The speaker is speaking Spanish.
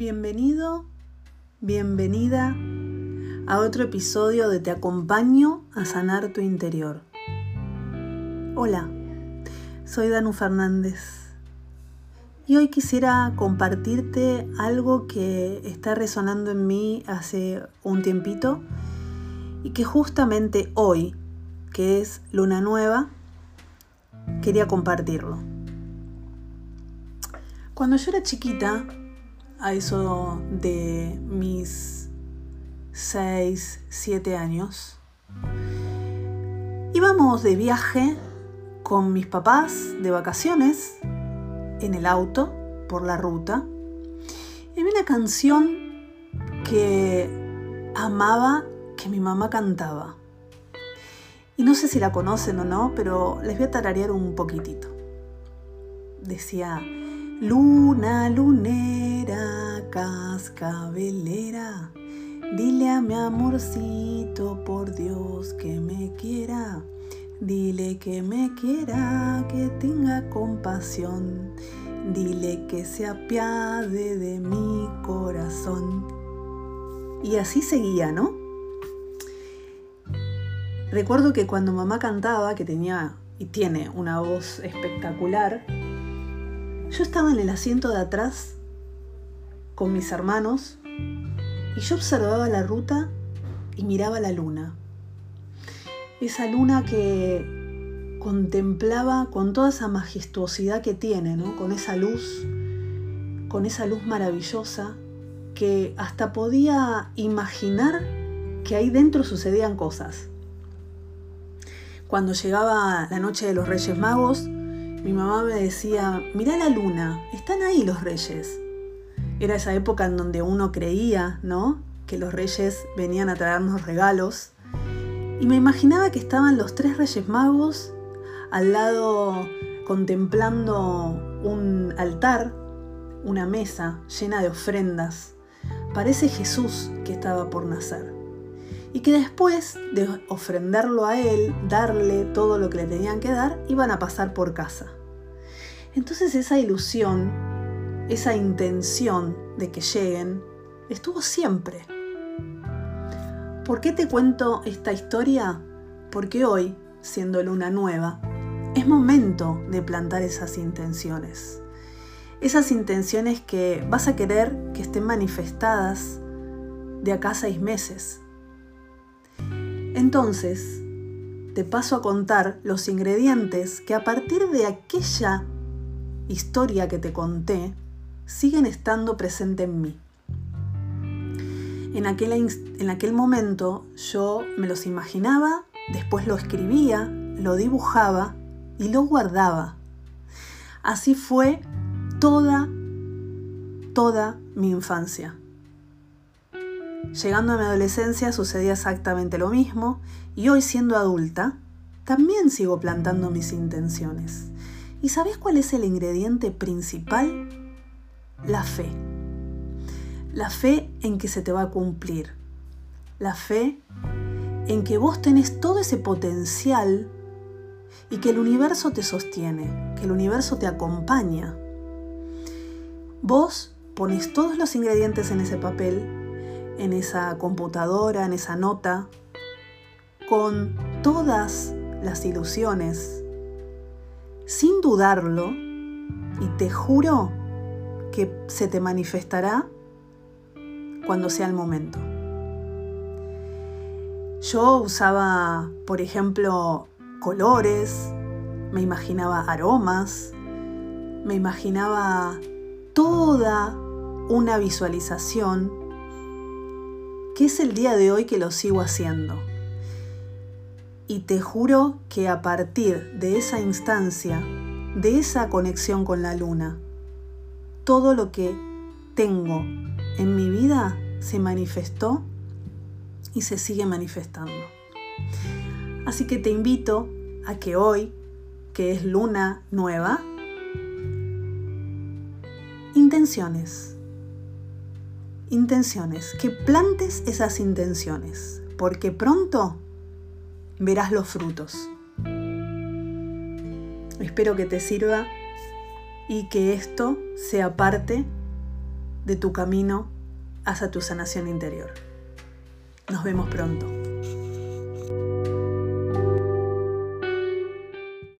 Bienvenido, bienvenida a otro episodio de Te acompaño a sanar tu interior. Hola, soy Danu Fernández y hoy quisiera compartirte algo que está resonando en mí hace un tiempito y que justamente hoy, que es luna nueva, quería compartirlo. Cuando yo era chiquita, a eso de mis 6, 7 años, íbamos de viaje con mis papás de vacaciones en el auto por la ruta y había una canción que amaba que mi mamá cantaba. Y no sé si la conocen o no, pero les voy a tararear un poquitito. Decía, Luna lunera, cascabelera, dile a mi amorcito por Dios que me quiera. Dile que me quiera, que tenga compasión. Dile que se apiade de mi corazón. Y así seguía, ¿no? Recuerdo que cuando mamá cantaba, que tenía y tiene una voz espectacular, yo estaba en el asiento de atrás con mis hermanos y yo observaba la ruta y miraba la luna. Esa luna que contemplaba con toda esa majestuosidad que tiene, ¿no? con esa luz, con esa luz maravillosa, que hasta podía imaginar que ahí dentro sucedían cosas. Cuando llegaba la noche de los Reyes Magos, mi mamá me decía, mirá la luna, están ahí los reyes. Era esa época en donde uno creía, ¿no? Que los reyes venían a traernos regalos. Y me imaginaba que estaban los tres reyes magos al lado contemplando un altar, una mesa llena de ofrendas. Parece Jesús que estaba por nacer. Y que después de ofrenderlo a él, darle todo lo que le tenían que dar, iban a pasar por casa. Entonces esa ilusión, esa intención de que lleguen, estuvo siempre. ¿Por qué te cuento esta historia? Porque hoy, siendo luna nueva, es momento de plantar esas intenciones. Esas intenciones que vas a querer que estén manifestadas de acá a seis meses. Entonces, te paso a contar los ingredientes que a partir de aquella historia que te conté siguen estando presentes en mí. En aquel, en aquel momento yo me los imaginaba, después lo escribía, lo dibujaba y lo guardaba. Así fue toda, toda mi infancia. Llegando a mi adolescencia sucedía exactamente lo mismo y hoy siendo adulta también sigo plantando mis intenciones. ¿Y sabes cuál es el ingrediente principal? La fe. La fe en que se te va a cumplir. La fe en que vos tenés todo ese potencial y que el universo te sostiene, que el universo te acompaña. Vos pones todos los ingredientes en ese papel, en esa computadora, en esa nota, con todas las ilusiones, sin dudarlo y te juro que se te manifestará cuando sea el momento. Yo usaba, por ejemplo, colores, me imaginaba aromas, me imaginaba toda una visualización que es el día de hoy que lo sigo haciendo. Y te juro que a partir de esa instancia, de esa conexión con la luna, todo lo que tengo en mi vida se manifestó y se sigue manifestando. Así que te invito a que hoy, que es luna nueva, intenciones, intenciones, que plantes esas intenciones, porque pronto verás los frutos. Espero que te sirva y que esto sea parte de tu camino hacia tu sanación interior. Nos vemos pronto.